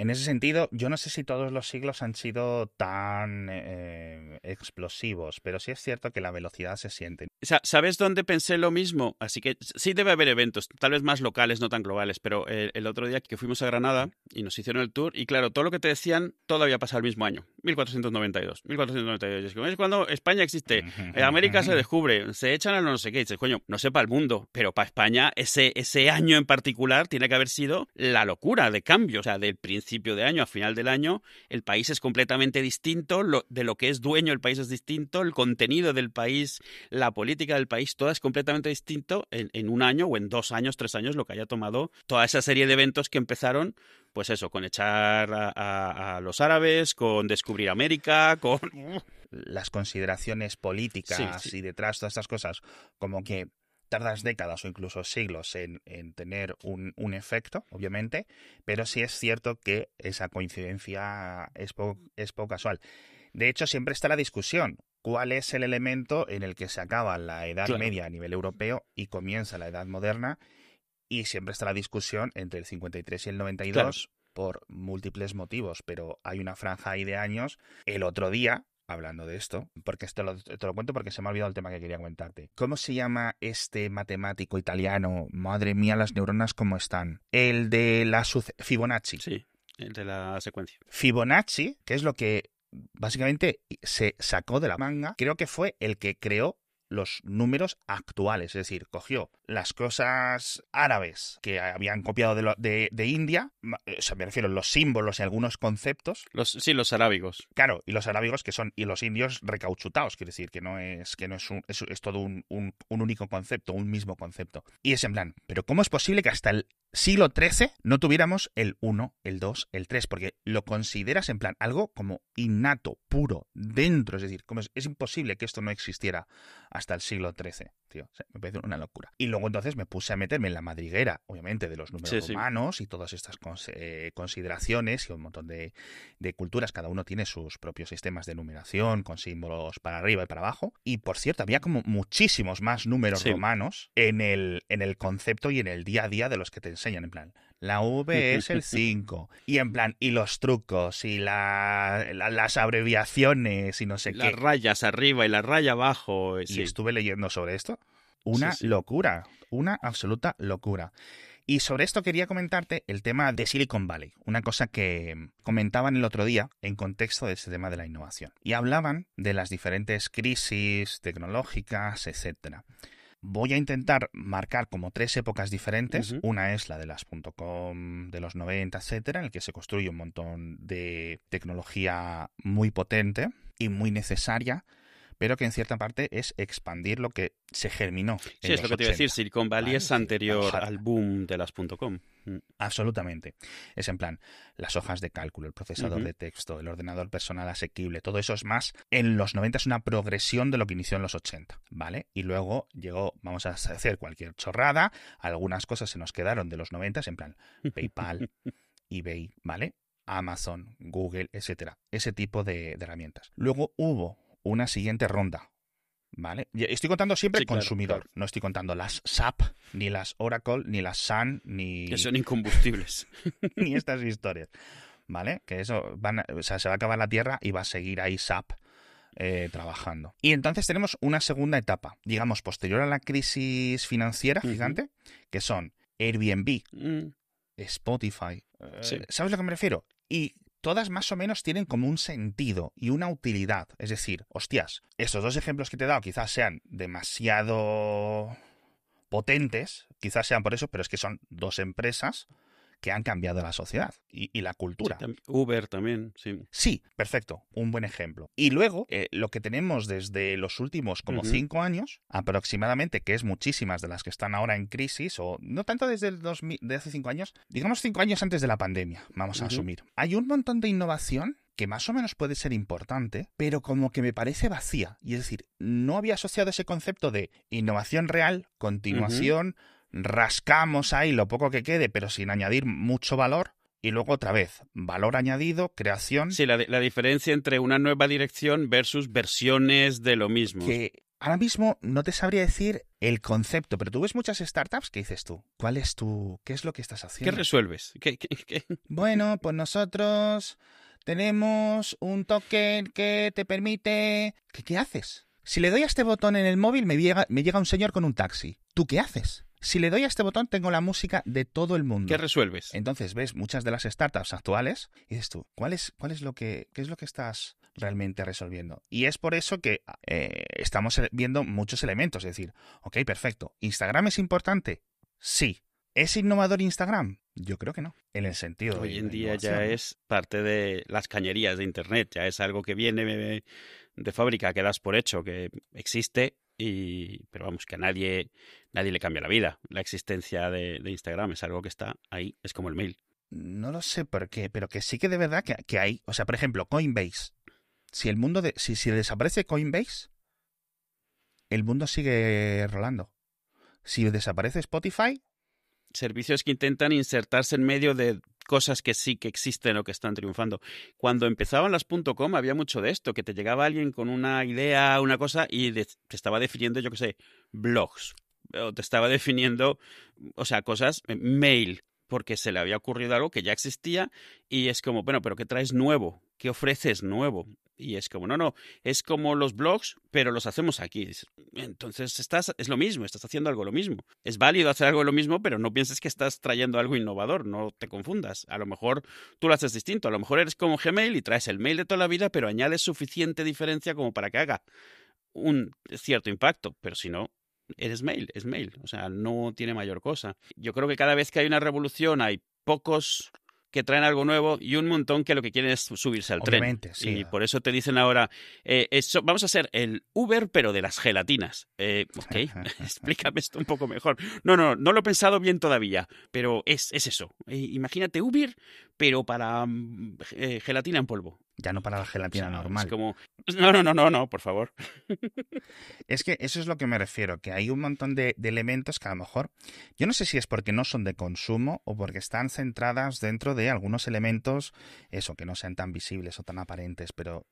en ese sentido, yo no sé si todos los siglos han sido tan eh, explosivos, pero sí es cierto que la velocidad se siente. ¿Sabes dónde pensé lo mismo? Así que sí debe haber eventos, tal vez más locales, no tan globales, pero el, el otro día que fuimos a Granada y nos hicieron el tour, y claro, todo lo que te decían, todo había pasado el mismo año, 1492. 1492. Es cuando España existe, América se descubre, se echan a no sé qué, dices, coño, no sé para el mundo, pero para España ese, ese año en particular tiene que haber sido la locura de cambio, o sea, del principio de año a final del año, el país es completamente distinto, lo, de lo que es dueño el país es distinto, el contenido del país, la política del país, todo es completamente distinto en, en un año o en dos años, tres años, lo que haya tomado toda esa serie de eventos que empezaron pues eso, con echar a, a, los árabes, con descubrir América, con... Las consideraciones políticas y detrás todas estas cosas, como que tardas décadas o incluso siglos en, en tener un, un, efecto, obviamente, pero sí es cierto que esa coincidencia es, po es poco casual. De hecho, siempre está la discusión. ¿Cuál es el elemento en el que se acaba la Edad claro. Media a nivel europeo y comienza la Edad Moderna? Y siempre está la discusión entre el 53 y el 92 claro. por múltiples motivos, pero hay una franja ahí de años. El otro día, hablando de esto, porque esto lo, te lo cuento porque se me ha olvidado el tema que quería comentarte. ¿Cómo se llama este matemático italiano? Madre mía, las neuronas cómo están. El de la Fibonacci. Sí, el de la secuencia. Fibonacci, que es lo que básicamente se sacó de la manga, creo que fue el que creó los números actuales, es decir, cogió las cosas árabes que habían copiado de, lo, de, de India, o sea, me refiero a los símbolos y algunos conceptos. Los, sí, los arábigos. Claro, y los arábigos que son, y los indios recauchutados, quiere decir, que no es, que no es, un, es, es todo un, un, un único concepto, un mismo concepto. Y es en plan, pero ¿cómo es posible que hasta el siglo XIII no tuviéramos el 1, el 2, el 3, porque lo consideras en plan algo como innato, puro, dentro, es decir, como es, es imposible que esto no existiera hasta el siglo XIII, tío, o sea, me parece una locura. Y luego entonces me puse a meterme en la madriguera, obviamente, de los números sí, romanos sí. y todas estas cons eh, consideraciones y un montón de, de, culturas, cada uno tiene sus propios sistemas de numeración con símbolos para arriba y para abajo. Y por cierto, había como muchísimos más números sí. romanos en el, en el concepto y en el día a día de los que te enseñan, en plan, la V es el 5. Y en plan, y los trucos, y la, la, las abreviaciones, y no sé las qué. Las rayas arriba y la raya abajo. Y sí. estuve leyendo sobre esto. Una sí, locura, una absoluta locura. Y sobre esto quería comentarte el tema de Silicon Valley, una cosa que comentaban el otro día en contexto de ese tema de la innovación. Y hablaban de las diferentes crisis tecnológicas, etcétera voy a intentar marcar como tres épocas diferentes. Uh -huh. Una es la de las .com de los 90, etcétera, en el que se construye un montón de tecnología muy potente y muy necesaria, pero que en cierta parte es expandir lo que se germinó. Sí, es lo que 80. te iba a decir. Silicon Valley ¿vale? es anterior al boom de las .com. Absolutamente. Es en plan, las hojas de cálculo, el procesador uh -huh. de texto, el ordenador personal asequible, todo eso es más. En los 90 es una progresión de lo que inició en los 80, ¿vale? Y luego llegó, vamos a hacer cualquier chorrada, algunas cosas se nos quedaron de los 90, en plan, PayPal, eBay, ¿vale? Amazon, Google, etcétera. Ese tipo de, de herramientas. Luego hubo una siguiente ronda, ¿Vale? Estoy contando siempre sí, consumidor, claro. no estoy contando las SAP, ni las Oracle, ni las Sun, ni. Que son incombustibles. ni estas historias. ¿Vale? Que eso van a... o sea, se va a acabar la Tierra y va a seguir ahí SAP eh, trabajando. Y entonces tenemos una segunda etapa, digamos, posterior a la crisis financiera gigante, uh -huh. que son Airbnb, mm. Spotify. Sí. Eh, ¿Sabes a lo que me refiero? Y todas más o menos tienen como un sentido y una utilidad. Es decir, hostias, estos dos ejemplos que te he dado quizás sean demasiado potentes, quizás sean por eso, pero es que son dos empresas que han cambiado la sociedad y, y la cultura. Sí, Uber también, sí. Sí, perfecto, un buen ejemplo. Y luego, eh, lo que tenemos desde los últimos como uh -huh. cinco años, aproximadamente, que es muchísimas de las que están ahora en crisis, o no tanto desde el 2000, de hace cinco años, digamos cinco años antes de la pandemia, vamos a uh -huh. asumir. Hay un montón de innovación que más o menos puede ser importante, pero como que me parece vacía. Y es decir, no había asociado ese concepto de innovación real, continuación, uh -huh rascamos ahí lo poco que quede, pero sin añadir mucho valor. Y luego otra vez, valor añadido, creación. Sí, la, la diferencia entre una nueva dirección versus versiones de lo mismo. Que ahora mismo no te sabría decir el concepto, pero tú ves muchas startups ¿qué dices tú, ¿cuál es tu, qué es lo que estás haciendo? ¿Qué resuelves? ¿Qué, Bueno, pues nosotros tenemos un token que te permite... ¿Qué, qué haces? Si le doy a este botón en el móvil me llega, me llega un señor con un taxi. ¿Tú qué haces? Si le doy a este botón, tengo la música de todo el mundo. ¿Qué resuelves? Entonces ves muchas de las startups actuales y dices tú, ¿cuál es, cuál es lo que, qué es lo que estás realmente resolviendo? Y es por eso que eh, estamos viendo muchos elementos. Es decir, ok, perfecto. ¿Instagram es importante? Sí. ¿Es innovador Instagram? Yo creo que no. En el sentido Hoy en día ya es parte de las cañerías de Internet, ya es algo que viene de fábrica, que das por hecho, que existe, y pero vamos, que a nadie, nadie le cambia la vida. La existencia de, Instagram es algo que está ahí, es como el mail. No lo sé por qué, pero que sí que de verdad que, que hay. O sea, por ejemplo, Coinbase. Si el mundo de. Si, si desaparece Coinbase, el mundo sigue rolando. Si desaparece Spotify, Servicios que intentan insertarse en medio de cosas que sí que existen o que están triunfando. Cuando empezaban las .com había mucho de esto, que te llegaba alguien con una idea, una cosa, y te estaba definiendo, yo qué sé, blogs. O te estaba definiendo, o sea, cosas, eh, mail, porque se le había ocurrido algo que ya existía y es como, bueno, pero ¿qué traes nuevo? ¿Qué ofreces nuevo? Y es como, no, no, es como los blogs, pero los hacemos aquí. Entonces estás, es lo mismo, estás haciendo algo lo mismo. Es válido hacer algo lo mismo, pero no pienses que estás trayendo algo innovador, no te confundas. A lo mejor tú lo haces distinto, a lo mejor eres como Gmail y traes el mail de toda la vida, pero añades suficiente diferencia como para que haga un cierto impacto, pero si no, eres mail, es mail, o sea, no tiene mayor cosa. Yo creo que cada vez que hay una revolución hay pocos que traen algo nuevo y un montón que lo que quieren es subirse al tren. Sí. Y por eso te dicen ahora, eh, eso, vamos a hacer el Uber, pero de las gelatinas. Eh, ok, explícame esto un poco mejor. No, no, no lo he pensado bien todavía, pero es, es eso. Eh, imagínate Uber, pero para mm, eh, gelatina en polvo. Ya no para la O gelatina sea, normal. Es como, no, no, no, no, no, por favor. Es que eso es lo que me refiero, que hay un montón de, de elementos que a lo mejor, yo no sé si es porque no son de consumo o porque están centradas dentro de algunos elementos, eso, que no sean tan visibles o tan aparentes, pero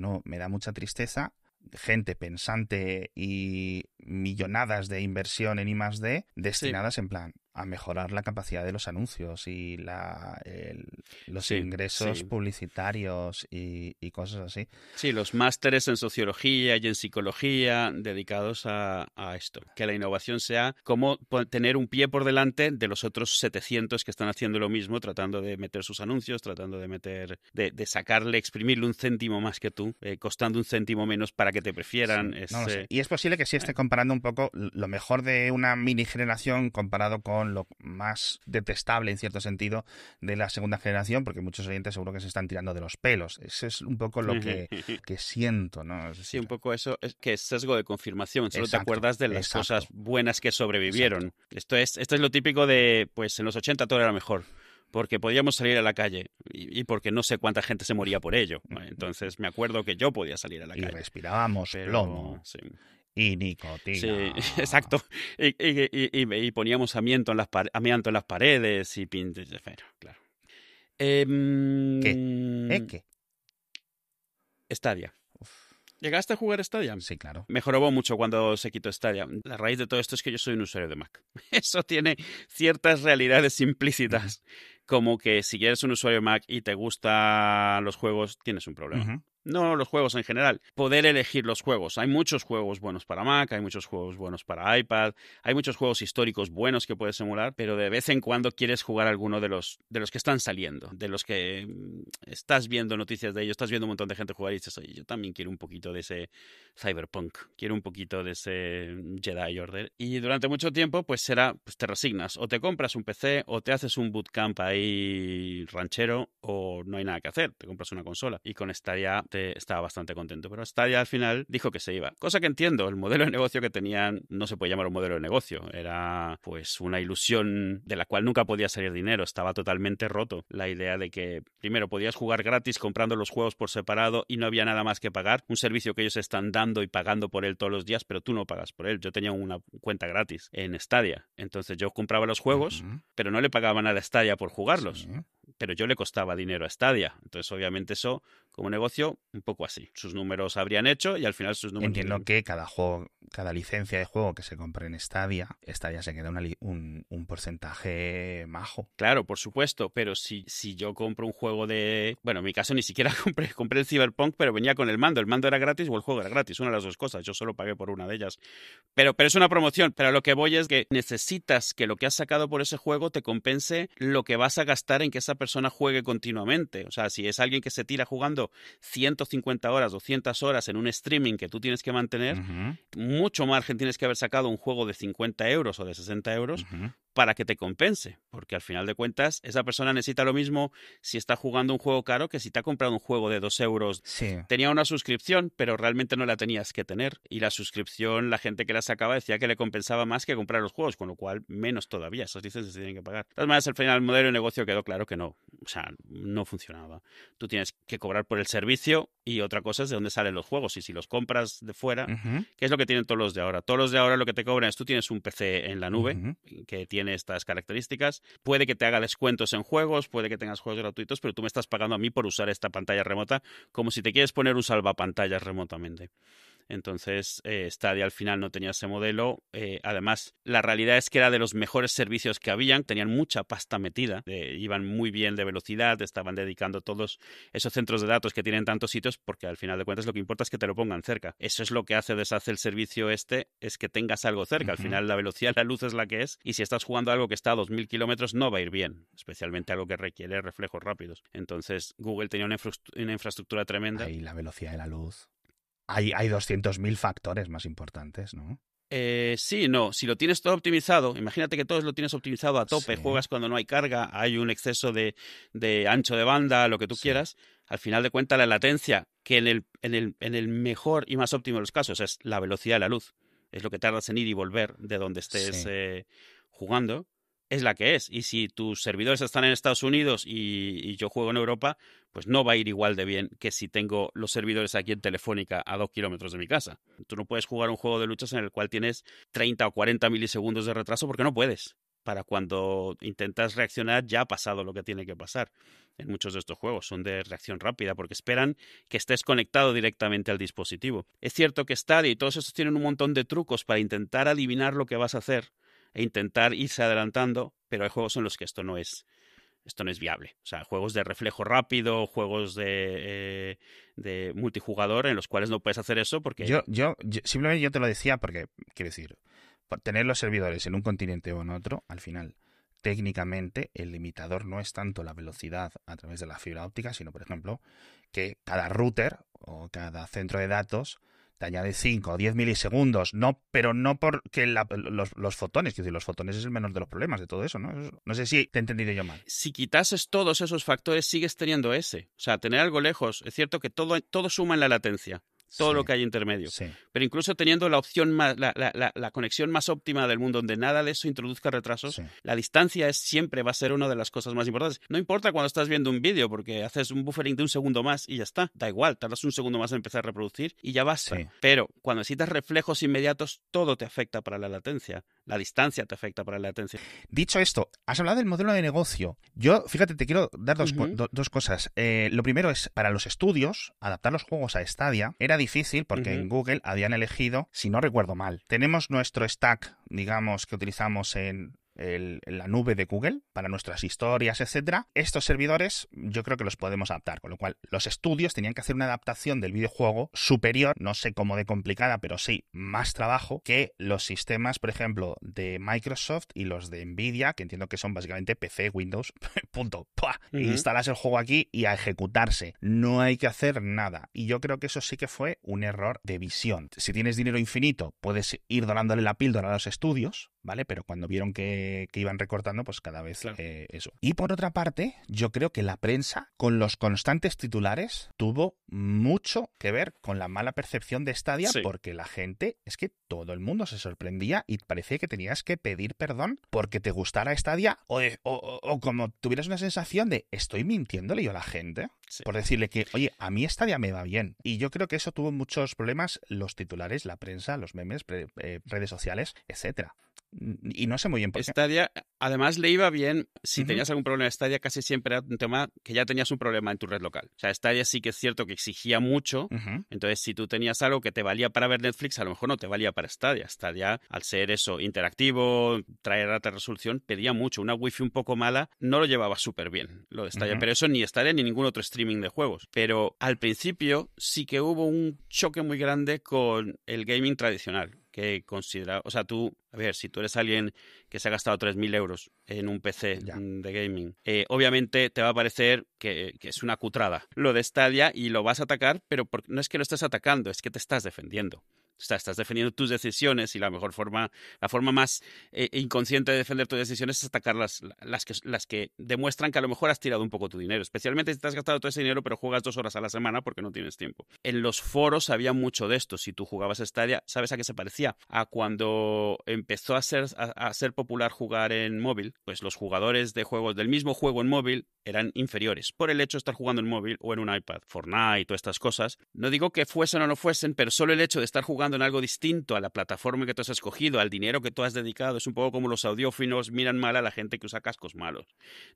nuevo, me da mucha tristeza gente pensante y millonadas de inversión en I más D destinadas en plan a mejorar la capacidad de los anuncios y la, el- los Sí, ingresos sí. publicitarios y, y cosas así. Sí, los másteres en sociología y en psicología dedicados a, a esto. Que la innovación sea como tener un pie por delante de los otros 700 que están haciendo lo mismo, tratando de meter sus anuncios, tratando de meter, de, de sacarle, exprimirle un céntimo más que tú, eh, costando un céntimo menos para que te prefieran. Sí, Es, no lo sé. eh, Y es posible que sí esté comparando un poco lo mejor de una mini generación comparado con lo más detestable, en cierto sentido, de la segunda generación, porque muchos oyentes seguro que se están tirando de los pelos. Eso es un poco lo que, que siento, ¿no? Sí, un poco eso, es que es sesgo de confirmación, solo Exacto, te acuerdas de las exacto. cosas buenas que sobrevivieron. Esto es, esto es lo típico de, pues en los 80 todo era mejor, porque podíamos salir a la calle y, y porque no sé cuánta gente se moría por ello. Entonces me acuerdo que yo podía salir a la y calle. respirábamos Pero, plomo sí. Y nicotina. Sí, exacto. Y, y- y- poníamos amianto en las, amianto en las paredes y claro. Em, ¿Eh, qué? Stadia. Uf, ¿Llegaste a jugar Stadia? sí, claro. Mejoró mucho cuando se quitó Stadia. La raíz de todo esto es que yo soy un usuario de Mac. Eso tiene ciertas realidades implícitas, como que si eres un usuario de Mac y te gustan los juegos, tienes un problema. No los juegos en general, poder elegir los juegos. Hay muchos juegos buenos para Mac, hay muchos juegos buenos para iPad, hay muchos juegos históricos buenos que puedes emular, pero de vez en cuando quieres jugar alguno de los, de los que están saliendo, de los que mm, estás viendo noticias de ellos, estás viendo un montón de gente jugar y dices, oye, yo también quiero un poquito de ese Cyberpunk, quiero un poquito de ese Jedi Order. Y durante mucho tiempo, pues será, pues te resignas, o te compras un PC, o te haces un bootcamp ahí ranchero, o no hay nada que hacer, te compras una consola. Y con Stadia estaba bastante contento, pero Stadia al final dijo que se iba. Cosa que entiendo, el modelo de negocio que tenían no se puede llamar un modelo de negocio, era pues una ilusión de la cual nunca podía salir dinero, estaba totalmente roto. La idea de que primero podías jugar gratis comprando los juegos por separado y no había nada más que pagar, un servicio que ellos están dando y pagando por él todos los días, pero tú no pagas por él. Yo tenía una cuenta gratis en Stadia, entonces yo compraba los juegos, pero no le pagaba nada a Stadia por jugarlos. Sí. Pero yo le costaba dinero a Stadia. Entonces, obviamente, eso como negocio, un poco así. Sus números habrían hecho y al final sus números. Entiendo que cada juego, cada licencia de juego que se compre en Stadia, Stadia se queda un, un, porcentaje majo. Claro, por supuesto, pero si, si yo compro un juego de. Bueno, en mi caso ni siquiera compré, compré el Cyberpunk, pero venía con el mando. El mando era gratis o el juego era gratis, una de las dos cosas. Yo solo pagué por una de ellas. Pero, pero es una promoción. Pero lo que voy es que necesitas que lo que has sacado por ese juego te compense lo que vas a gastar en que esa persona juegue continuamente. O sea, si es alguien que se tira jugando 150 horas, 200 horas en un streaming que tú tienes que mantener, mucho margen tienes que haber sacado un juego de 50 euros o de 60 euros para que te compense, porque al final de cuentas esa persona necesita lo mismo si está jugando un juego caro que si te ha comprado un juego de 2 euros. Tenía una suscripción, pero realmente no la tenías que tener y la suscripción, la gente que la sacaba decía que le compensaba más que comprar los juegos, con lo cual menos todavía, esas licencias se tienen que pagar. De todas maneras, al final el modelo de negocio quedó claro que no, o sea, no funcionaba. Tú tienes que cobrar por el servicio y otra cosa es de dónde salen los juegos y si los compras de fuera, que es lo que tienen todos los de ahora. Todos los de ahora lo que te cobran es tú tienes un PC en la nube que tiene estas características. Puede que te haga descuentos en juegos, puede que tengas juegos gratuitos, pero tú me estás pagando a mí por usar esta pantalla remota como si te quieres poner un salvapantallas remotamente. Entonces, eh, Stadia al final no tenía ese modelo. Eh, además, la realidad es que era de los mejores servicios que habían. Tenían mucha pasta metida. Eh, iban muy bien de velocidad. Estaban dedicando todos esos centros de datos que tienen tantos sitios porque al final de cuentas lo que importa es que te lo pongan cerca. Eso es lo que hace deshace el servicio este, es que tengas algo cerca. Al final la velocidad la luz es la que es. Y si estás jugando algo que está a 2.000 kilómetros, no va a ir bien. Especialmente algo que requiere reflejos rápidos. Entonces, Google tenía una, infraestructura tremenda. Y la velocidad de la luz hay, hay 200.000 factores más importantes, ¿no? Eh, sí, no. Si lo tienes todo optimizado, imagínate que todo lo tienes optimizado a tope, juegas cuando no hay carga, hay un exceso de, ancho de banda, lo que tú quieras. Al final de cuentas, la latencia, que en el, en, el, en el mejor y más óptimo de los casos es la velocidad de la luz, es lo que tardas en ir y volver de donde estés eh, jugando es la que es. Y si tus servidores están en Estados Unidos y, yo juego en Europa, pues no va a ir igual de bien que si tengo los servidores aquí en Telefónica a dos kilómetros de mi casa. Tú no puedes jugar un juego de luchas en el cual tienes 30 o 40 milisegundos de retraso porque no puedes. Para cuando intentas reaccionar ya ha pasado lo que tiene que pasar. En muchos de estos juegos son de reacción rápida porque esperan que estés conectado directamente al dispositivo. Es cierto que Stadia y todos estos tienen un montón de trucos para intentar adivinar lo que vas a hacer e intentar irse adelantando, pero hay juegos en los que esto no es esto no es viable. O sea, juegos de reflejo rápido, juegos de, eh, de multijugador en los cuales no puedes hacer eso porque... Yo, yo, simplemente yo te lo decía porque, quiero decir, tener los servidores en un continente o en otro, al final, técnicamente, el limitador no es tanto la velocidad a través de la fibra óptica, sino, por ejemplo, que cada router o cada centro de datos te añade 5 o 10 milisegundos, no, pero no porque los, fotones, quiero decir, los fotones es el menor de los problemas de todo eso, ¿no? No sé si te he entendido yo mal. Si quitases todos esos factores, sigues teniendo ese. O sea, tener algo lejos, es cierto que todo, todo suma en la latencia todo lo que hay intermedio. Pero incluso teniendo la opción más, la, la, la, conexión más óptima del mundo, donde nada de eso introduzca retrasos, la distancia es siempre va a ser una de las cosas más importantes. No importa cuando estás viendo un vídeo, porque haces un buffering de un segundo más y ya está. Da igual, tardas un segundo más en empezar a reproducir y ya vas. Pero cuando necesitas reflejos inmediatos, todo te afecta para la latencia. La distancia te afecta para la latencia. Dicho esto, has hablado del modelo de negocio. Yo, fíjate, te quiero dar dos, dos cosas. Eh, lo primero es, para los estudios, adaptar los juegos a Stadia era difícil porque en Google habían elegido, si no recuerdo mal, tenemos nuestro stack, digamos, que utilizamos en la nube de Google para nuestras historias, etcétera. Estos servidores yo creo que los podemos adaptar, con lo cual los estudios tenían que hacer una adaptación del videojuego superior, no sé cómo de complicada, pero sí más trabajo que los sistemas, por ejemplo, de Microsoft y los de Nvidia, que entiendo que son básicamente PC, Windows, punto. Instalas el juego aquí y a ejecutarse. No hay que hacer nada. Y yo creo que eso sí que fue un error de visión. Si tienes dinero infinito, puedes ir donándole la píldora a los estudios, ¿vale? Pero cuando vieron que, iban recortando, pues cada vez eh, eso. Y por otra parte, yo creo que la prensa, con los constantes titulares, tuvo mucho que ver con la mala percepción de Stadia, porque la gente, es que todo el mundo se sorprendía y parecía que tenías que pedir perdón porque te gustara Stadia o, o, como tuvieras una sensación de estoy mintiéndole yo a la gente por decirle que, oye, a mí Stadia me va bien. Y yo creo que eso tuvo muchos problemas los titulares, la prensa, los memes, eh, redes sociales, etcétera. Y no sé muy bien por qué. Stadia, además le iba bien, si tenías algún problema de Stadia, casi siempre era un tema que ya tenías un problema en tu red local. O sea, Stadia sí que es cierto que exigía mucho, entonces si tú tenías algo que te valía para ver Netflix, a lo mejor no te valía para Stadia. Stadia, al ser eso, interactivo, traer alta resolución, pedía mucho. Una wifi un poco mala no lo llevaba súper bien, lo de Stadia, pero eso ni Stadia ni ningún otro streaming de juegos. Pero al principio sí que hubo un choque muy grande con el gaming tradicional que considera, o sea, tú, a ver, si tú eres alguien que se ha gastado 3.000 euros en un PC de gaming, eh, obviamente te va a parecer que, que, es una cutrada lo de Stadia y lo vas a atacar, pero no es que lo estés atacando, es que te estás defendiendo estás defendiendo tus decisiones y la mejor forma, la forma más eh, inconsciente de defender tus decisiones es atacar las, las, que, las que demuestran que a lo mejor has tirado un poco tu dinero, especialmente si te has gastado todo ese dinero pero juegas dos horas a la semana porque no tienes tiempo. En los foros había mucho de esto. Si tú jugabas Stadia, ¿sabes a qué se parecía? A cuando empezó a ser, a ser popular jugar en móvil, pues los jugadores de juegos del mismo juego en móvil eran inferiores por el hecho de estar jugando en móvil o en un iPad. Fortnite, todas estas cosas. No digo que fuesen o no fuesen, pero solo el hecho de estar jugando en algo distinto a la plataforma que tú has escogido, al dinero que tú has dedicado, es un poco como los audiófinos miran mal a la gente que usa cascos malos.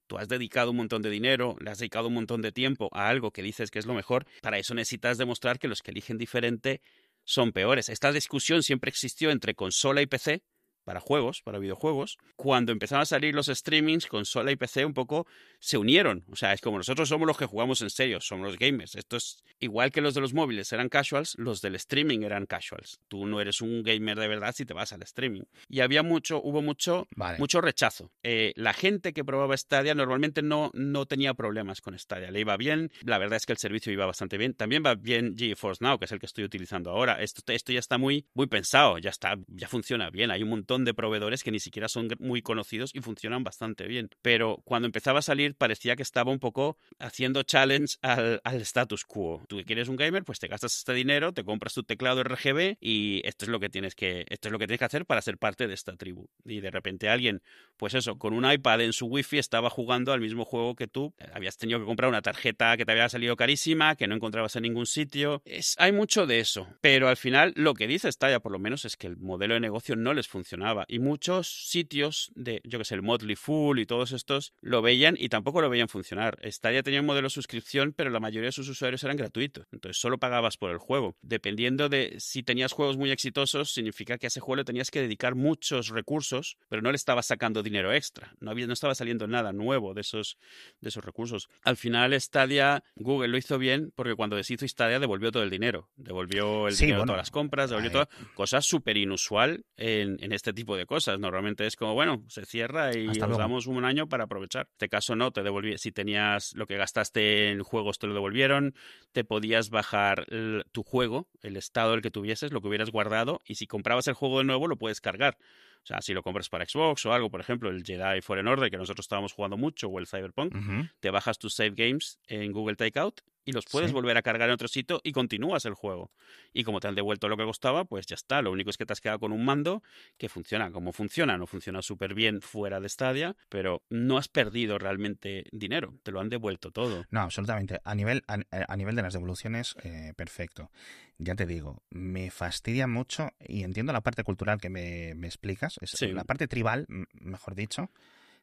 Tú has dedicado un montón de dinero, le has dedicado un montón de tiempo a algo que dices que es lo mejor, para eso necesitas demostrar que los que eligen diferente son peores. Esta discusión siempre existió entre consola y PC, para juegos, para videojuegos, cuando empezaron a salir los streamings, consola y PC un poco se unieron. O sea, es como nosotros somos los que jugamos en serio, somos los gamers. Esto es igual que los de los móviles eran casuals, los del streaming eran casuals. Tú no eres un gamer de verdad si te vas al streaming. Y había mucho, hubo mucho, mucho rechazo. Eh, la gente que probaba Stadia normalmente no, no tenía problemas con Stadia. Le iba bien, la verdad es que el servicio iba bastante bien. También va bien GeForce Now, que es el que estoy utilizando ahora. Esto, esto ya está muy, muy pensado, ya está, ya funciona bien. Hay un montón de proveedores que ni siquiera son muy conocidos y funcionan bastante bien. Pero cuando empezaba a salir parecía que estaba un poco haciendo challenge al, status quo. Tú que quieres un gamer, pues te gastas este dinero, te compras tu teclado RGB y esto es lo que tienes que, esto es lo que tienes que hacer para ser parte de esta tribu. Y de repente alguien, pues eso, con un iPad en su wifi estaba jugando al mismo juego que tú. Habías tenido que comprar una tarjeta que te había salido carísima, que no encontrabas en ningún sitio. Hay mucho de eso. Pero al final lo que dice Stadia por lo menos es que el modelo de negocio no les funcionaba. Y muchos sitios de, yo que sé, el Motley Fool y todos estos lo veían y tampoco lo veían funcionar. Stadia tenía un modelo de suscripción, pero la mayoría de sus usuarios eran gratuitos. Entonces solo pagabas por el juego. Dependiendo de si tenías juegos muy exitosos, significa que a ese juego le tenías que dedicar muchos recursos, pero no le estabas sacando dinero extra. No, había, no estaba saliendo nada nuevo de esos, de esos recursos. Al final, Stadia, Google lo hizo bien porque cuando deshizo Stadia devolvió todo el dinero. Devolvió el dinero de todas las compras, devolvió todas cosas súper inusual en, en, este tipo de cosas. Normalmente es como, bueno, se cierra y nos damos un año para aprovechar. En este caso no, te devolví, si tenías lo que gastaste en juegos te lo devolvieron, te podías bajar tu juego, el estado del que tuvieses, lo que hubieras guardado, y si comprabas el juego de nuevo lo puedes cargar. O sea, si lo compras para Xbox o algo, por ejemplo, el Jedi Fallen Order, que nosotros estábamos jugando mucho, o el Cyberpunk, te bajas tus save games en Google Takeout y los puedes volver a cargar en otro sitio y continúas el juego. Y como te han devuelto lo que costaba, pues ya está. Lo único es que te has quedado con un mando que funciona como funciona. No funciona súper bien fuera de Stadia, pero no has perdido realmente dinero. Te lo han devuelto todo. No, absolutamente. A nivel, a, eh, nivel de las devoluciones, eh, perfecto. Ya te digo, me fastidia mucho y entiendo la parte cultural que me, explicas. Es, La parte tribal, mejor dicho.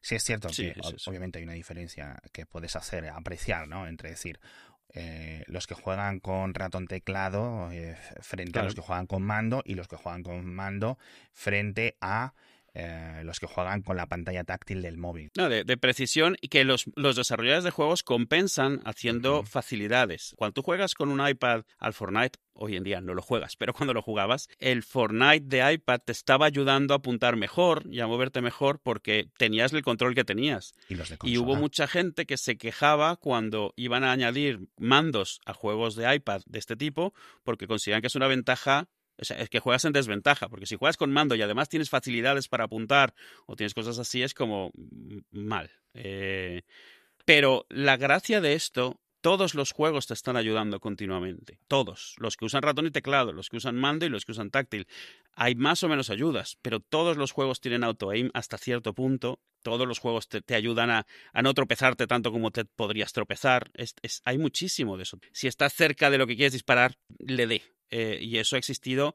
Sí es cierto que obviamente hay una diferencia que puedes hacer, apreciar, ¿no? Entre decir, eh, los que juegan con ratón teclado eh, frente a los que juegan con mando y los que juegan con mando frente a eh, los que juegan con la pantalla táctil del móvil. No, de, precisión y que los, los, desarrolladores de juegos compensan haciendo facilidades. Cuando tú juegas con un iPad al Fortnite, hoy en día no lo juegas, pero cuando lo jugabas, el Fortnite de iPad te estaba ayudando a apuntar mejor y a moverte mejor porque tenías el control que tenías. Y, y hubo mucha gente que se quejaba cuando iban a añadir mandos a juegos de iPad de este tipo porque consideran que es una ventaja o sea, es que juegas en desventaja, porque si juegas con mando y además tienes facilidades para apuntar o tienes cosas así, es como mal. Eh, pero la gracia de esto, todos los juegos te están ayudando continuamente. Todos. Los que usan ratón y teclado, los que usan mando y los que usan táctil. Hay más o menos ayudas, pero todos los juegos tienen auto-aim hasta cierto punto. Todos los juegos te, ayudan a, no tropezarte tanto como te podrías tropezar. hay muchísimo de eso. Si estás cerca de lo que quieres disparar, le dé eh, y eso ha existido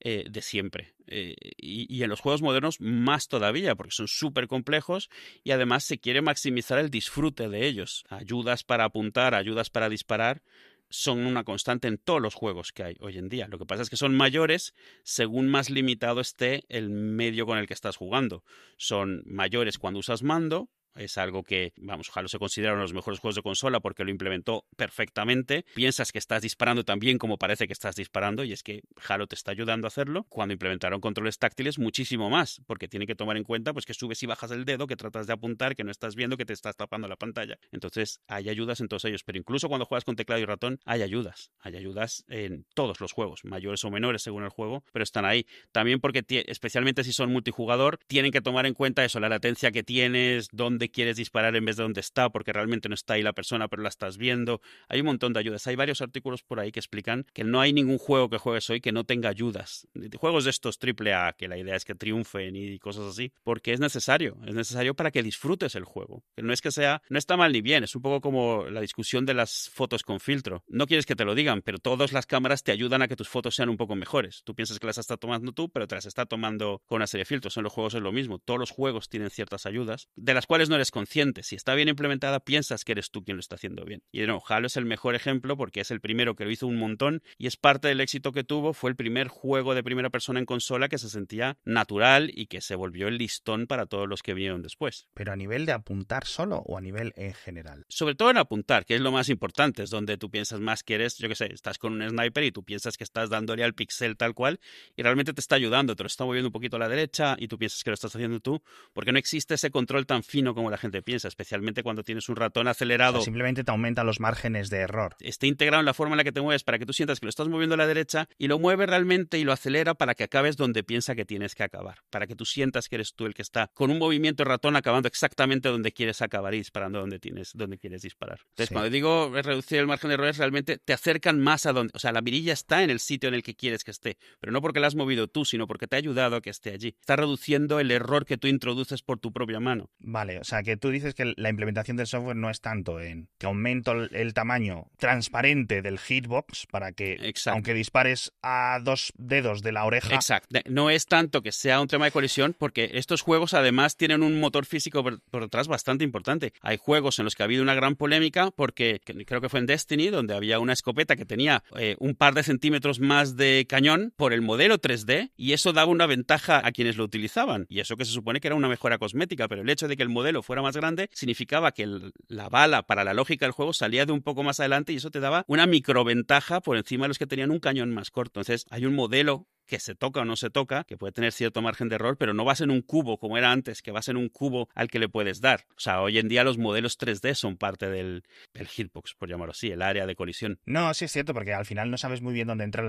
eh, de siempre. Eh, y, en los juegos modernos más todavía, porque son súper complejos y además se quiere maximizar el disfrute de ellos. Ayudas para apuntar, ayudas para disparar son una constante en todos los juegos que hay hoy en día. Lo que pasa es que son mayores según más limitado esté el medio con el que estás jugando. Son mayores cuando usas mando, es algo que, vamos, Halo se considera uno de los mejores juegos de consola porque lo implementó perfectamente. Piensas que estás disparando tan bien como parece que estás disparando y es que Halo te está ayudando a hacerlo. Cuando implementaron controles táctiles, muchísimo más, porque tiene que tomar en cuenta pues que subes y bajas el dedo, que tratas de apuntar, que no estás viendo, que te estás tapando la pantalla. Entonces, hay ayudas en todos ellos, pero incluso cuando juegas con teclado y ratón, hay ayudas. Hay ayudas en todos los juegos, mayores o menores según el juego, pero están ahí. También porque, especialmente si son multijugador, tienen que tomar en cuenta eso, la latencia que tienes, dónde quieres disparar en vez de donde está, porque realmente no está ahí la persona, pero la estás viendo. Hay un montón de ayudas. Hay varios artículos por ahí que explican que no hay ningún juego que juegues hoy que no tenga ayudas. Juegos de estos triple A, que la idea es que triunfen y cosas así, porque es necesario. Es necesario para que disfrutes el juego. Que no es que sea, no está mal ni bien, es un poco como la discusión de las fotos con filtro. No quieres que te lo digan, pero todas las cámaras te ayudan a que tus fotos sean un poco mejores. Tú piensas que las estás tomando tú, pero te las está tomando con una serie de filtros. En los juegos es lo mismo. Todos los juegos tienen ciertas ayudas, de las cuales no eres consciente. Si está bien implementada, piensas que eres tú quien lo está haciendo bien. Y de nuevo, Halo es el mejor ejemplo porque es el primero que lo hizo un montón y es parte del éxito que tuvo. Fue el primer juego de primera persona en consola que se sentía natural y que se volvió el listón para todos los que vinieron después. ¿Pero a nivel de apuntar solo o a nivel en general? Sobre todo en apuntar, que es lo más importante, es donde tú piensas más que eres, yo qué sé, estás con un sniper y tú piensas que estás dándole al pixel tal cual y realmente te está ayudando, te lo está moviendo un poquito a la derecha y tú piensas que lo estás haciendo tú, porque no existe ese control tan fino como la gente piensa especialmente cuando tienes un ratón acelerado. simplemente te aumenta los márgenes de error. Está integrado en la forma en la que te mueves para que tú sientas que lo estás moviendo a la derecha y lo mueve realmente y lo acelera para que acabes donde piensa que tienes que acabar. Para que tú sientas que eres tú el que está con un movimiento de ratón acabando exactamente donde quieres acabar y disparando donde, tienes, donde quieres disparar. Entonces, cuando digo reducir el margen de errores, realmente te acercan más a donde. O sea, la mirilla está en el sitio en el que quieres que esté, pero no porque la has movido tú, sino porque te ha ayudado a que esté allí. Está reduciendo el error que tú introduces por tu propia mano. Vale, o sea, que tú dices que la implementación del software no es tanto en que aumento el, tamaño transparente del hitbox para que, aunque dispares a dos dedos de la oreja. Exacto. No es tanto que sea un tema de colisión, porque estos juegos además tienen un motor físico por, detrás bastante importante. Hay juegos en los que ha habido una gran polémica, porque creo que fue en Destiny, donde había una escopeta que tenía eh, un par de centímetros más de cañón por el modelo 3D, y eso daba una ventaja a quienes lo utilizaban. Y eso que se supone que era una mejora cosmética, pero el hecho de que el modelo fuera más grande significaba que la bala para la lógica del juego salía de un poco más adelante y eso te daba una microventaja por encima de los que tenían un cañón más corto. Entonces hay un modelo que se toca o no se toca, que puede tener cierto margen de error, pero no vas en un cubo como era antes, que vas en un cubo al que le puedes dar. O sea, hoy en día los modelos 3D son parte del, hitbox, por llamarlo así, el área de colisión. No, sí es cierto, porque al final no sabes muy bien dónde entra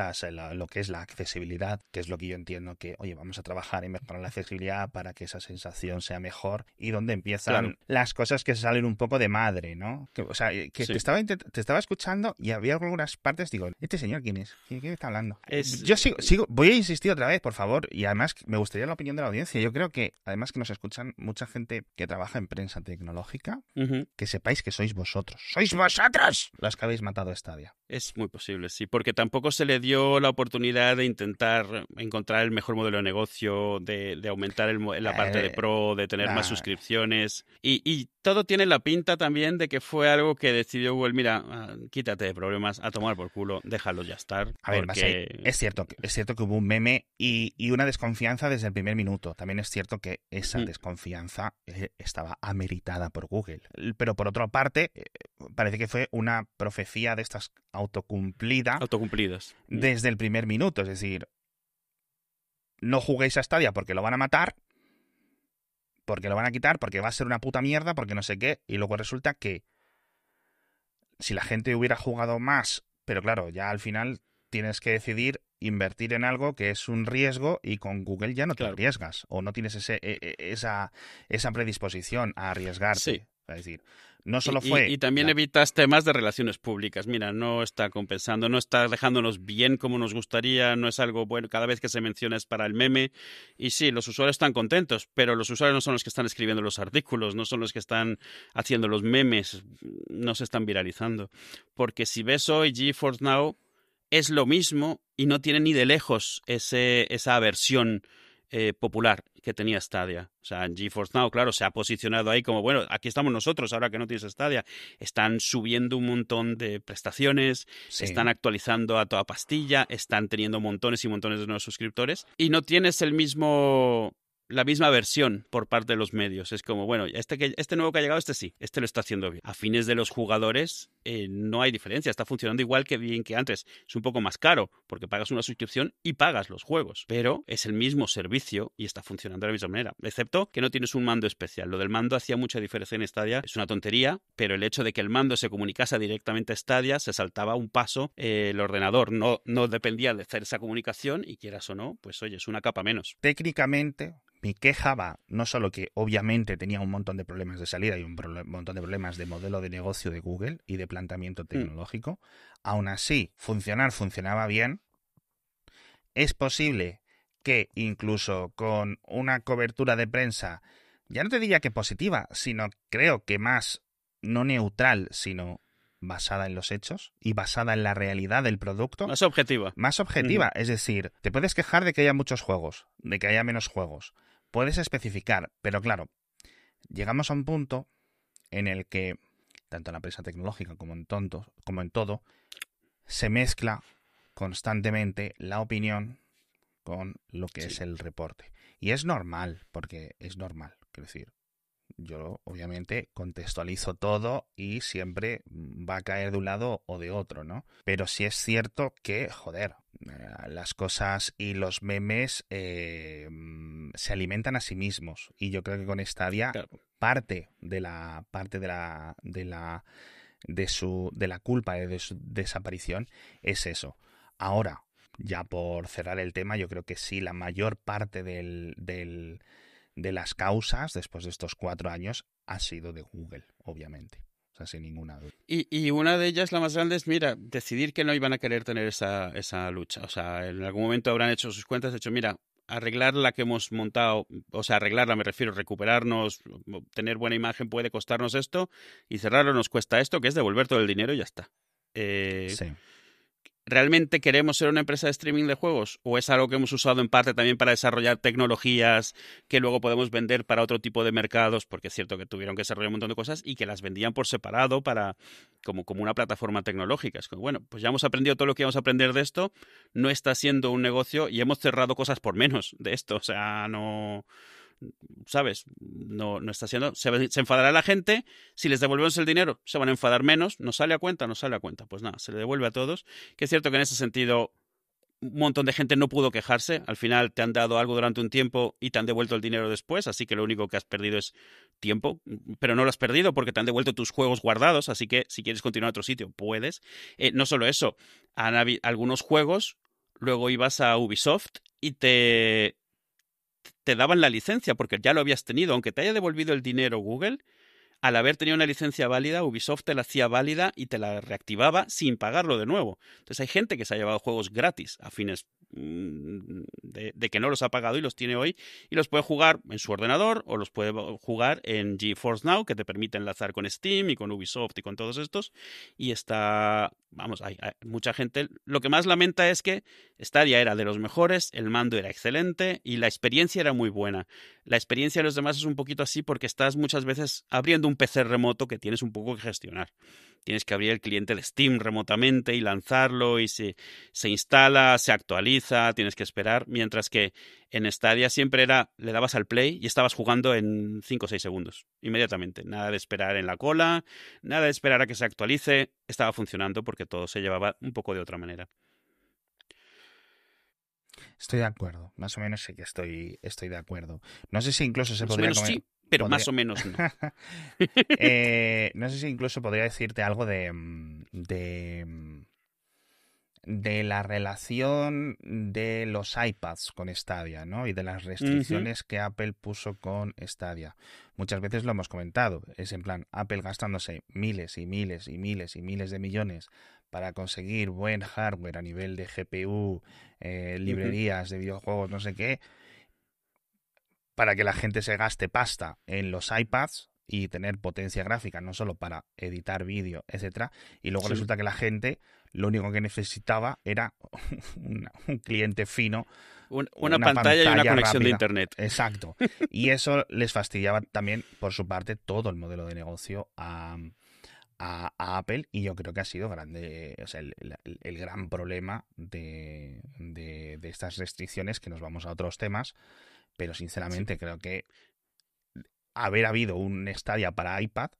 lo que es la accesibilidad, que es lo que yo entiendo que, oye, vamos a trabajar y mejorar la accesibilidad para que esa sensación sea mejor y dónde empiezan las cosas que salen un poco de madre, ¿no? o sea, que te, estaba, te estaba escuchando y había algunas partes, digo, ¿este señor quién es? ¿Quién, está hablando? Yo sigo, sigo, voy voy a insistir otra vez, por favor, y además me gustaría la opinión de la audiencia. Yo creo que, además que nos escuchan mucha gente que trabaja en prensa tecnológica, que sepáis que sois vosotros. ¡Sois vosotros los que habéis matado a Stadia! Es muy posible, sí, porque tampoco se le dio la oportunidad de intentar encontrar el mejor modelo de negocio, de, aumentar la parte de eh, pro, de tener más suscripciones. Y, todo tiene la pinta también de que fue algo que decidió Google, mira, ah, quítate de problemas, a tomar por culo, déjalo ya estar. A ver, es cierto, es cierto que hubo un meme y, una desconfianza desde el primer minuto. También es cierto que esa mm. desconfianza eh, estaba ameritada por Google. Pero por otra parte, eh, parece que fue una profecía de estas autocumplida. Autocumplidas. Mm. Desde el primer minuto. Es decir, no juguéis a Stadia porque lo van a matar, porque lo van a quitar, porque va a ser una puta mierda, porque no sé qué. Y luego resulta que si la gente hubiera jugado más, pero claro, ya al final tienes que decidir invertir en algo que es un riesgo y con Google ya no te arriesgas o no tienes ese, e, e, esa, esa predisposición a arriesgarte. Sí. Es decir, no solo fue. Y, también evitas temas de relaciones públicas. Mira, no está compensando, no está dejándonos bien como nos gustaría, no es algo bueno. Cada vez que se menciona es para el meme. Y sí, los usuarios están contentos, pero los usuarios no son los que están escribiendo los artículos, no son los que están haciendo los memes, no se están viralizando. Porque si ves hoy GeForce Now, es lo mismo y no tiene ni de lejos ese, esa versión eh, popular que tenía Stadia. O sea, GeForce Now, claro, se ha posicionado ahí como, bueno, aquí estamos nosotros, ahora que no tienes Stadia. Están subiendo un montón de prestaciones, están actualizando a toda pastilla, están teniendo montones y montones de nuevos suscriptores. Y no tienes el mismo la misma versión por parte de los medios. Es como, bueno, este, que, este nuevo que ha llegado, este sí, este lo está haciendo bien. A fines de los jugadores eh, no hay diferencia, está funcionando igual que bien que antes. Es un poco más caro porque pagas una suscripción y pagas los juegos, pero es el mismo servicio y está funcionando de la misma manera, excepto que no tienes un mando especial. Lo del mando hacía mucha diferencia en Stadia, es una tontería, pero el hecho de que el mando se comunicase directamente a Stadia se saltaba un paso eh, el ordenador, no, no dependía de hacer esa comunicación y quieras o no, pues oye, es una capa menos. Técnicamente, mi queja va no solo que obviamente tenía un montón de problemas de salida y un montón de problemas de modelo de negocio de Google y de planteamiento mm. tecnológico, aún así funcionar funcionaba bien. Es posible que incluso con una cobertura de prensa, ya no te diría que positiva, sino creo que más no neutral, sino basada en los hechos y basada en la realidad del producto. Más objetiva. Más objetiva. Es decir, te puedes quejar de que haya muchos juegos, de que haya menos juegos, puedes especificar, pero claro, llegamos a un punto en el que, tanto en la prensa tecnológica como en, tonto, como en todo, se mezcla constantemente la opinión con lo que es el reporte. Y es normal, porque es normal, quiero decir. Yo obviamente contextualizo todo y siempre va a caer de un lado o de otro, ¿no? Pero sí es cierto que, joder, eh, las cosas y los memes eh, mm, se alimentan a sí mismos. Y yo creo que con Stadia parte de la parte de la de la de su de la culpa de su desaparición es eso. Ahora ya por cerrar el tema yo creo que sí la mayor parte del, del de las causas después de estos cuatro años ha sido de Google obviamente o sea, sin ninguna duda. Y, y, una de ellas, la más grande, es, mira, decidir que no iban a querer tener esa, esa lucha. O sea, en algún momento habrán hecho sus cuentas, hecho, mira, arreglar la que hemos montado, o sea, arreglarla me refiero, recuperarnos, tener buena imagen puede costarnos esto, y cerrarlo nos cuesta esto, que es devolver todo el dinero y ya está. Eh, sí. ¿Realmente queremos ser una empresa de streaming de juegos? ¿O es algo que hemos usado en parte también para desarrollar tecnologías que luego podemos vender para otro tipo de mercados? Porque es cierto que tuvieron que desarrollar un montón de cosas y que las vendían por separado para como, como una plataforma tecnológica. Es que, bueno, pues ya hemos aprendido todo lo que íbamos a aprender de esto, no está siendo un negocio y hemos cerrado cosas por menos de esto. O sea, no ¿sabes? No, no está siendo. Se, enfadará la gente. Si les devolvemos el dinero, se van a enfadar menos. ¿No sale a cuenta? No sale a cuenta. Pues nada, se le devuelve a todos. Que es cierto que en ese sentido un montón de gente no pudo quejarse. Al final te han dado algo durante un tiempo y te han devuelto el dinero después, así que lo único que has perdido es tiempo, pero no lo has perdido porque te han devuelto tus juegos guardados, así que si quieres continuar a otro sitio, puedes. Eh, no solo eso, han algunos juegos, luego ibas a Ubisoft y te te daban la licencia porque ya lo habías tenido, aunque te haya devolvido el dinero Google, al haber tenido una licencia válida, Ubisoft te la hacía válida y te la reactivaba sin pagarlo de nuevo. Entonces hay gente que se ha llevado juegos gratis a fines mm, de, que no los ha pagado y los tiene hoy y los puede jugar en su ordenador o los puede jugar en GeForce Now, que te permite enlazar con Steam y con Ubisoft y con todos estos. Y está, vamos, hay, mucha gente. Lo que más lamenta es que Stadia era de los mejores, el mando era excelente y la experiencia era muy buena. La experiencia de los demás es un poquito así porque estás muchas veces abriendo un PC remoto que tienes un poco que gestionar. Tienes que abrir el cliente de Steam remotamente y lanzarlo y se, se instala, se actualiza, tienes que esperar, mientras que en Stadia siempre era, le dabas al play y estabas jugando en 5 o 6 segundos, inmediatamente. Nada de esperar en la cola, nada de esperar a que se actualice, estaba funcionando porque todo se llevaba un poco de otra manera. Estoy de acuerdo, más o menos sí que estoy, estoy de acuerdo. No sé si incluso se podría pero más o menos no. Eh, no sé si incluso podría decirte algo de, mm, de, mm, de la relación de los iPads con Stadia, ¿no? Y de las restricciones que Apple puso con Stadia. Muchas veces lo hemos comentado. Es en plan, Apple gastándose miles y miles y miles y miles de millones para conseguir buen hardware a nivel de GPU, eh, librerías de videojuegos, no sé qué para que la gente se gaste pasta en los iPads y tener potencia gráfica, no solo para editar vídeo, etcétera, y luego resulta que la gente lo único que necesitaba era un, cliente fino. una, pantalla, y una conexión de Internet. Exacto. Y eso les fastidiaba también, por su parte, todo el modelo de negocio a, Apple y yo creo que ha sido grande, o sea, el, gran problema de, de, estas restricciones, que nos vamos a otros temas, pero sinceramente creo que haber habido un Stadia para iPad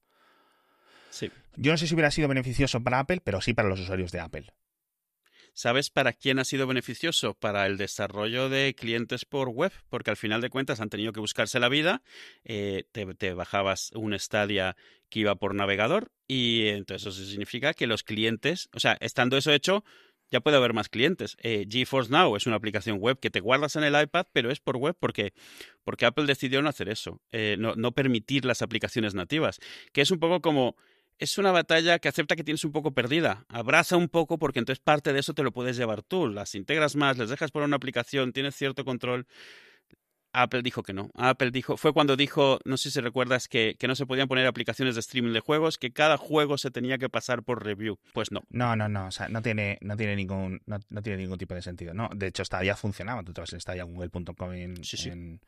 yo no sé si hubiera sido beneficioso para Apple, pero sí para los usuarios de Apple. ¿Sabes para quién ha sido beneficioso? Para el desarrollo de clientes por web, porque al final de cuentas han tenido que buscarse la vida, eh, te, bajabas un Stadia que iba por navegador y entonces eso significa que los clientes, o sea, estando eso hecho, ya puede haber más clientes. Eh, GeForce Now es una aplicación web que te guardas en el iPad, pero es por web porque, porque Apple decidió no hacer eso, eh, no, no permitir las aplicaciones nativas, que es un poco como es una batalla que acepta que tienes un poco perdida. Abraza un poco porque entonces parte de eso te lo puedes llevar tú. Las integras más, les dejas por una aplicación, tienes cierto control. Apple dijo que no. Apple dijo, fue cuando dijo, no sé si recuerdas, que, que, no se podían poner aplicaciones de streaming de juegos, que cada juego se tenía que pasar por review. Pues no. No, no, no. O sea, no tiene, no tiene ningún, no, tiene ningún tipo de sentido. No, de hecho, ya funcionaba. Tú te vas a google.com en, en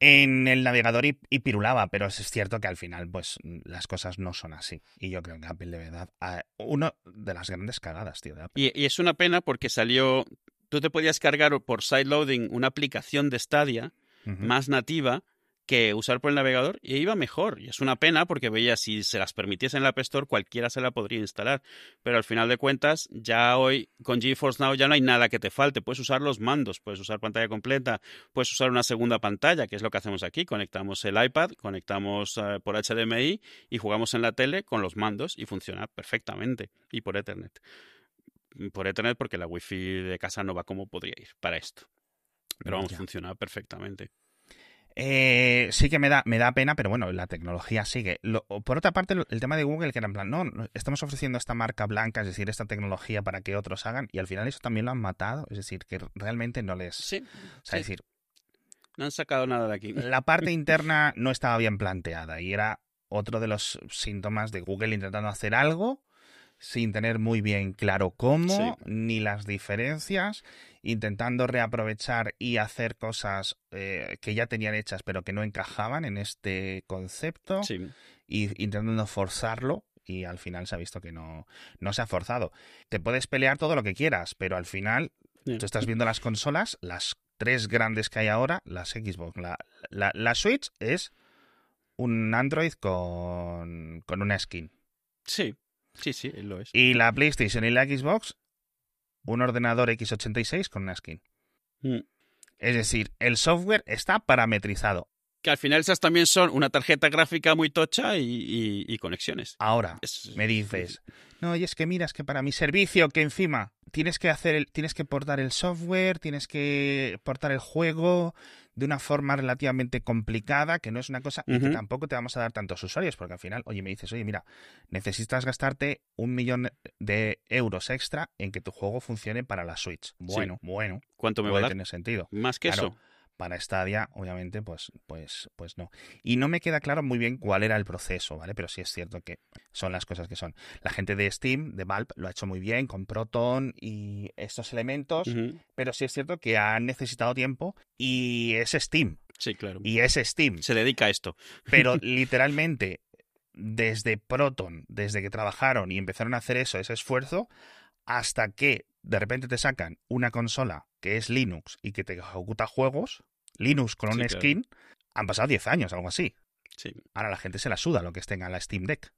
en el navegador y, pirulaba, pero es cierto que al final pues las cosas no son así. Y yo creo que Apple de verdad, uno de las grandes cagadas, tío. De Apple. Y, y, es una pena porque salió, tú te podías cargar por sideloading una aplicación de Stadia más nativa que usar por el navegador y iba mejor. Y es una pena porque veía si se las permitiese en la App Store, cualquiera se la podría instalar. Pero al final de cuentas, ya hoy con GeForce Now ya no hay nada que te falte. Puedes usar los mandos, puedes usar pantalla completa, puedes usar una segunda pantalla, que es lo que hacemos aquí. Conectamos el iPad, conectamos eh, por HDMI y jugamos en la tele con los mandos y funciona perfectamente. Y por Ethernet. Por Ethernet porque la Wi-Fi de casa no va como podría ir para esto. Pero vamos, funciona perfectamente. Eh, sí que me da, me da pena, pero bueno, la tecnología sigue. por otra parte, el tema de Google, que era en plan, no, estamos ofreciendo esta marca blanca, es decir, esta tecnología para que otros hagan, y al final eso también lo han matado, es decir, que realmente no les... Sí. O sea, decir... No han sacado nada de aquí. La parte interna no estaba bien planteada y era otro de los síntomas de Google intentando hacer algo sin tener muy bien claro cómo, ni las diferencias, intentando reaprovechar y hacer cosas eh, que ya tenían hechas pero que no encajaban en este concepto, y intentando forzarlo. Y al final se ha visto que no, no se ha forzado. Te puedes pelear todo lo que quieras, pero al final tú estás viendo las consolas, las tres grandes que hay ahora, las Xbox, la, la, la Switch es un Android con, con una skin. Sí, Sí, sí, lo es. Y la PlayStation y la Xbox, un ordenador x86 con una skin. Mm. Es decir, el software está parametrizado. Que al final esas también son una tarjeta gráfica muy tocha y, conexiones. Ahora, me dices, no, y es que mira, es que para mi servicio, que encima tienes que hacer el, tienes que portar el software, tienes que portar el juego, de una forma relativamente complicada, que no es una cosa y que tampoco te vamos a dar tantos usuarios, porque al final, oye, me dices, oye, mira, necesitas gastarte un millón de euros extra en que tu juego funcione para la Switch. Bueno, bueno. ¿Cuánto me va a dar? tener sentido. Más que eso para Stadia, obviamente, pues, pues, pues no. Y no me queda claro muy bien cuál era el proceso, ¿vale? Pero sí es cierto que son las cosas que son. La gente de Steam, de Valve, lo ha hecho muy bien con Proton y estos elementos, pero sí es cierto que han necesitado tiempo y es Steam. Sí, claro. Y es Steam. Se dedica a esto. Pero literalmente, desde Proton, desde que trabajaron y empezaron a hacer eso, ese esfuerzo, hasta que de repente te sacan una consola que es Linux y que te ejecuta juegos, Linux con un skin, han pasado 10 años, algo así. Sí. Ahora la gente se la suda lo que en la Steam Deck.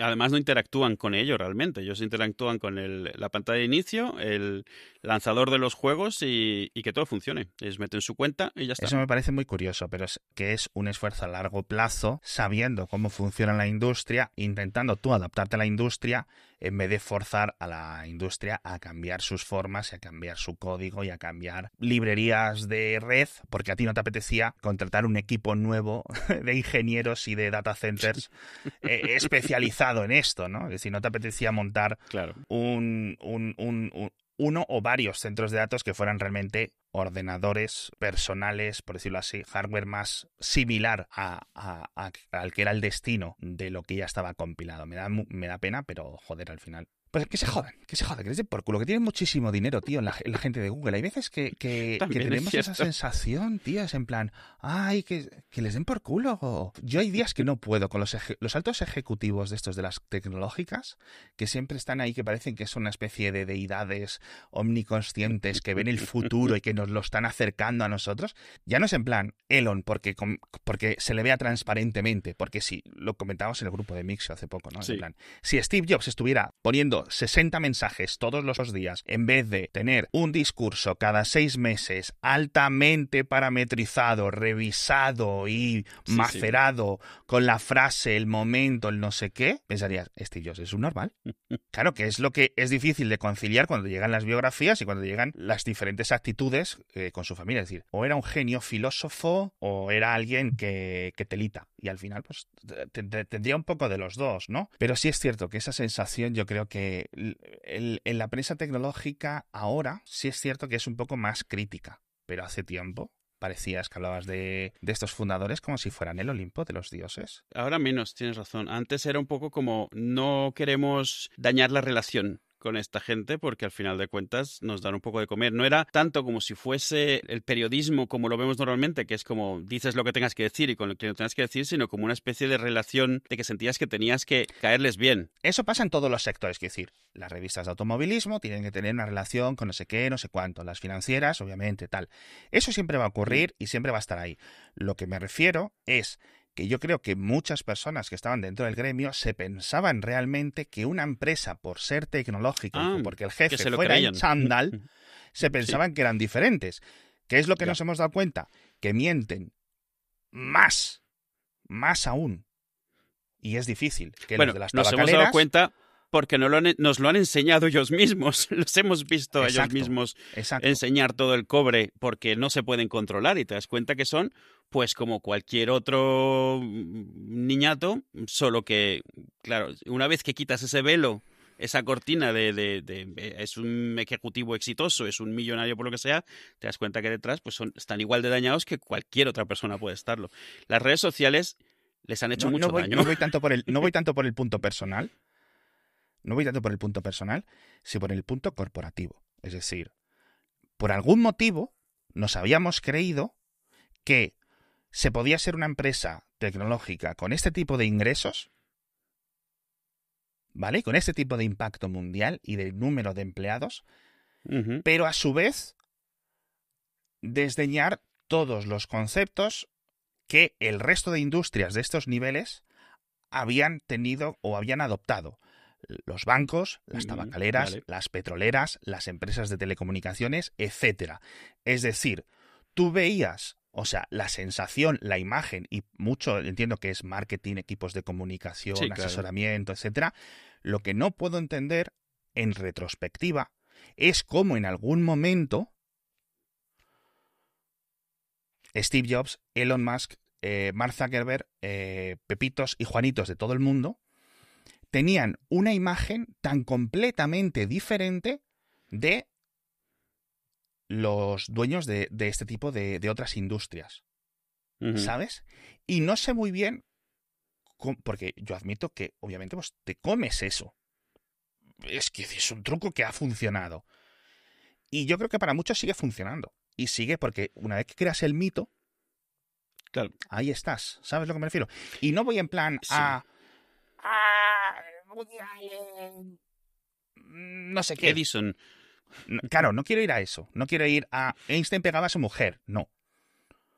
Además no interactúan con ello realmente, ellos interactúan con el, la pantalla de inicio, el lanzador de los juegos y, que todo funcione. Ellos meten su cuenta y ya está. Eso me parece muy curioso, pero es que es un esfuerzo a largo plazo, sabiendo cómo funciona la industria, intentando tú adaptarte a la industria en vez de forzar a la industria a cambiar sus formas y a cambiar su código y a cambiar librerías de red, porque a ti no te apetecía contratar un equipo nuevo de ingenieros y de data centers eh, especializado en esto, ¿no? Es decir, no te apetecía montar un, uno o varios centros de datos que fueran realmente ordenadores personales, por decirlo así, hardware más similar a, al que era el destino de lo que ya estaba compilado. Me da, me da pena, pero joder, al final Pues que se jodan, que se jodan, que les den por culo, que tienen muchísimo dinero, tío, en la, en la gente de Google. Hay veces que, que, que También es tenemos esa sensación, tío, es en plan, ay, que, que les den por culo. Yo hay días que no puedo con los, eje- los altos ejecutivos de estos de las tecnológicas, que siempre están ahí, que parecen que son una especie de deidades omniconscientes que ven el futuro y que nos lo están acercando a nosotros. Ya no es en plan Elon porque, porque se le vea transparentemente, porque sí, lo comentábamos en el grupo de Mixo hace poco, ¿no? Es en plan, si Steve Jobs estuviera poniendo 60 mensajes todos los días, en vez de tener un discurso cada seis meses altamente parametrizado, revisado y Sí, macerado con la frase, el momento, el no sé qué, pensarías, Steve Jobs es un normal. Claro que es lo que es difícil de conciliar cuando llegan las biografías y cuando llegan las diferentes actitudes eh, con su familia. Es decir, o era un genio filósofo o era alguien que, que telita. Y al final, pues, te- te- tendría un poco de los dos, ¿no? Pero sí es cierto que esa sensación yo creo que en la prensa tecnológica ahora sí es cierto que es un poco más crítica. Pero hace tiempo parecías que hablabas de, de estos fundadores como si fueran el Olimpo de los dioses. Ahora menos, tienes razón. Antes era un poco como no queremos dañar la relación con esta gente porque al final de cuentas nos dan un poco de comer. No era tanto como si fuese el periodismo como lo vemos normalmente, que es como dices lo que tengas que decir y con lo que no tengas que decir, sino como una especie de relación de que sentías que tenías que caerles bien. Eso pasa en todos los sectores, quiero decir, las revistas de automovilismo tienen que tener una relación con no sé qué, no sé cuánto, las financieras, obviamente, tal. Eso siempre va a ocurrir y siempre va a estar ahí. Lo que me refiero es que yo creo que muchas personas que estaban dentro del gremio se pensaban realmente que una empresa, por ser tecnológica, Ah, porque el jefe se lo fuera creían. en chándal, se pensaban que eran diferentes. ¿Qué es lo que Ya. nos hemos dado cuenta? Que mienten más, más aún. Y es difícil que bueno, los de las nos hemos dado cuenta porque no lo han- nos lo han enseñado ellos mismos. Los hemos visto ellos mismos Exacto. enseñar todo el cobre porque no se pueden controlar y te das cuenta que son pues como cualquier otro mm, niñato, solo que, claro, una vez que quitas ese velo, esa cortina de, de- de- eh, es un ejecutivo exitoso, es un millonario por lo que sea, te das cuenta que detrás pues son, están igual de dañados que cualquier otra persona puede estarlo. Las redes sociales les han hecho no, mucho no voy, daño. no voy tanto por el, no voy tanto por el punto personal. No voy tanto por el punto personal, sino por el punto corporativo. Es decir, por algún motivo nos habíamos creído que se podía ser una empresa tecnológica con este tipo de ingresos, ¿vale? Con este tipo de impacto mundial y de número de empleados, pero a su vez desdeñar todos los conceptos que el resto de industrias de estos niveles habían tenido o habían adoptado. Los bancos, las tabacaleras, vale. las petroleras, las empresas de telecomunicaciones, etcétera. Es decir, tú veías, o sea, la sensación, la imagen y mucho entiendo que es marketing, equipos de comunicación, Sí, claro. asesoramiento, etcétera. Lo que no puedo entender en retrospectiva es cómo en algún momento Steve Jobs, Elon Musk, eh, Mark Zuckerberg, eh, Pepitos y Juanitos de todo el mundo tenían una imagen tan completamente diferente de los dueños de, de este tipo de, de otras industrias. ¿sabes? Y no sé muy bien, porque yo admito que obviamente pues, te comes eso. Es que es un truco que ha funcionado. Y yo creo que para muchos sigue funcionando. Y sigue porque una vez que creas el mito, Claro. ahí estás. ¿Sabes a lo que me refiero? Y no voy en plan Sí. a. a Woody Allen, no sé qué. Edison. No, Claro, no quiero ir a eso. No quiero ir a Einstein pegaba a su mujer. No.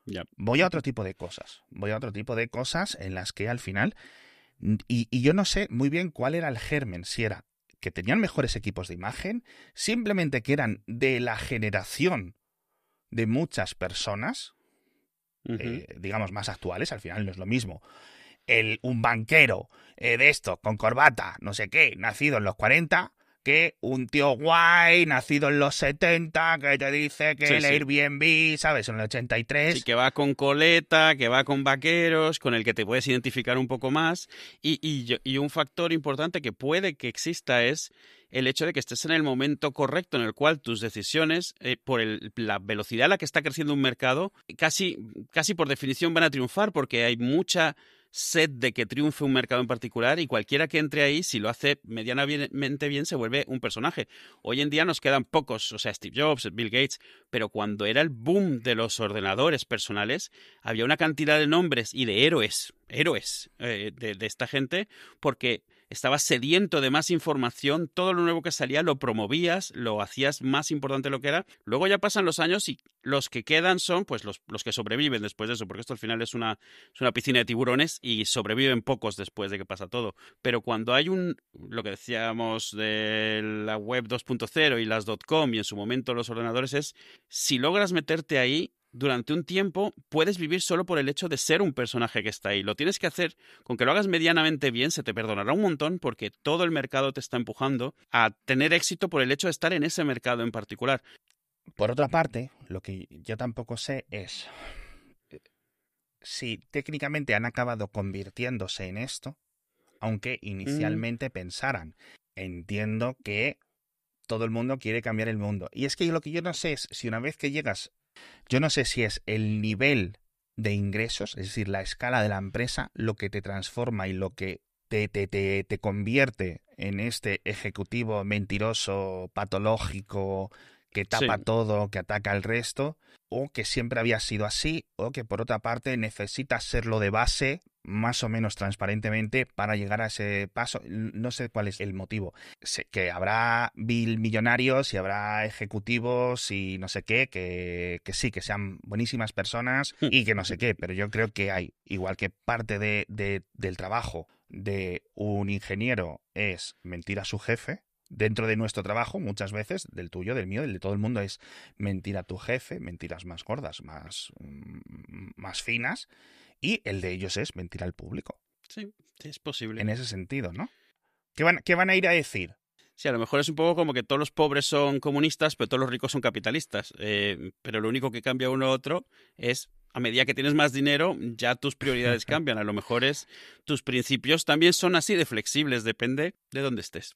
Ya. Voy a otro tipo de cosas. Voy a otro tipo de cosas en las que al final. Y, y yo no sé muy bien cuál era el germen. Si era que tenían mejores equipos de imagen, simplemente que eran de la generación de muchas personas, eh, digamos, más actuales, al final no es lo mismo. El, un banquero eh, de esto, con corbata, no sé qué, nacido en los 40, que un tío guay, nacido en los 70, que te dice que Sí, el sí. Airbnb, ¿sabes? En el 83. Sí, que va con coleta, que va con vaqueros, con el que te puedes identificar un poco más. Y, y un factor importante que puede que exista es el hecho de que estés en el momento correcto en el cual tus decisiones, eh, por el- la velocidad a la que está creciendo un mercado, casi, casi por definición van a triunfar porque hay mucha sed de que triunfe un mercado en particular y cualquiera que entre ahí, si lo hace medianamente bien, se vuelve un personaje. Hoy en día nos quedan pocos, o sea, Steve Jobs, Bill Gates, pero cuando era el boom de los ordenadores personales, había una cantidad de nombres y de héroes, héroes eh, de esta gente, porque estabas sediento de más información, todo lo nuevo que salía lo promovías, lo hacías más importante de lo que era. Luego ya pasan los años y los que quedan son pues los, los que sobreviven después de eso, porque esto al final es una, es una piscina de tiburones y sobreviven pocos después de que pasa todo. Pero cuando hay un, lo que decíamos de la web 2.0 y las .com y en su momento los ordenadores es, si logras meterte ahí, durante un tiempo puedes vivir solo por el hecho de ser un personaje que está ahí. Lo tienes que hacer, con que lo hagas medianamente bien, se te perdonará un montón porque todo el mercado te está empujando a tener éxito por el hecho de estar en ese mercado en particular. Por otra parte, lo que yo tampoco sé es eh, si técnicamente han acabado convirtiéndose en esto, aunque mm. inicialmente pensaran. Entiendo que todo el mundo quiere cambiar el mundo. Y es que lo que yo no sé es si una vez que llegas yo no sé si es el nivel de ingresos, es decir, la escala de la empresa, lo que te transforma y lo que te, te, te, te convierte en este ejecutivo mentiroso, patológico, que tapa todo, que ataca al resto, o que siempre había sido así, o que por otra parte necesitas serlo de base más o menos transparentemente para llegar a ese paso. No sé cuál es el motivo. Sé que habrá bill millonarios y habrá ejecutivos y no sé qué, que, que sí, que sean buenísimas personas hmm. y que no sé qué, pero yo creo que hay, igual que parte de, del trabajo de un ingeniero es mentir a su jefe, dentro de nuestro trabajo, muchas veces, del tuyo, del mío, del de todo el mundo, es mentir a tu jefe, mentiras más gordas, más, mm, más finas, y el de ellos es mentir al público. Sí, es posible. En ese sentido, ¿no? ¿Qué van, qué van a ir a decir? Sí, a lo mejor es un poco como que todos los pobres son comunistas, pero todos los ricos son capitalistas. Eh, pero lo único que cambia uno u otro es, a medida que tienes más dinero, ya tus prioridades cambian. A lo mejor es, tus principios también son así de flexibles, depende de dónde estés.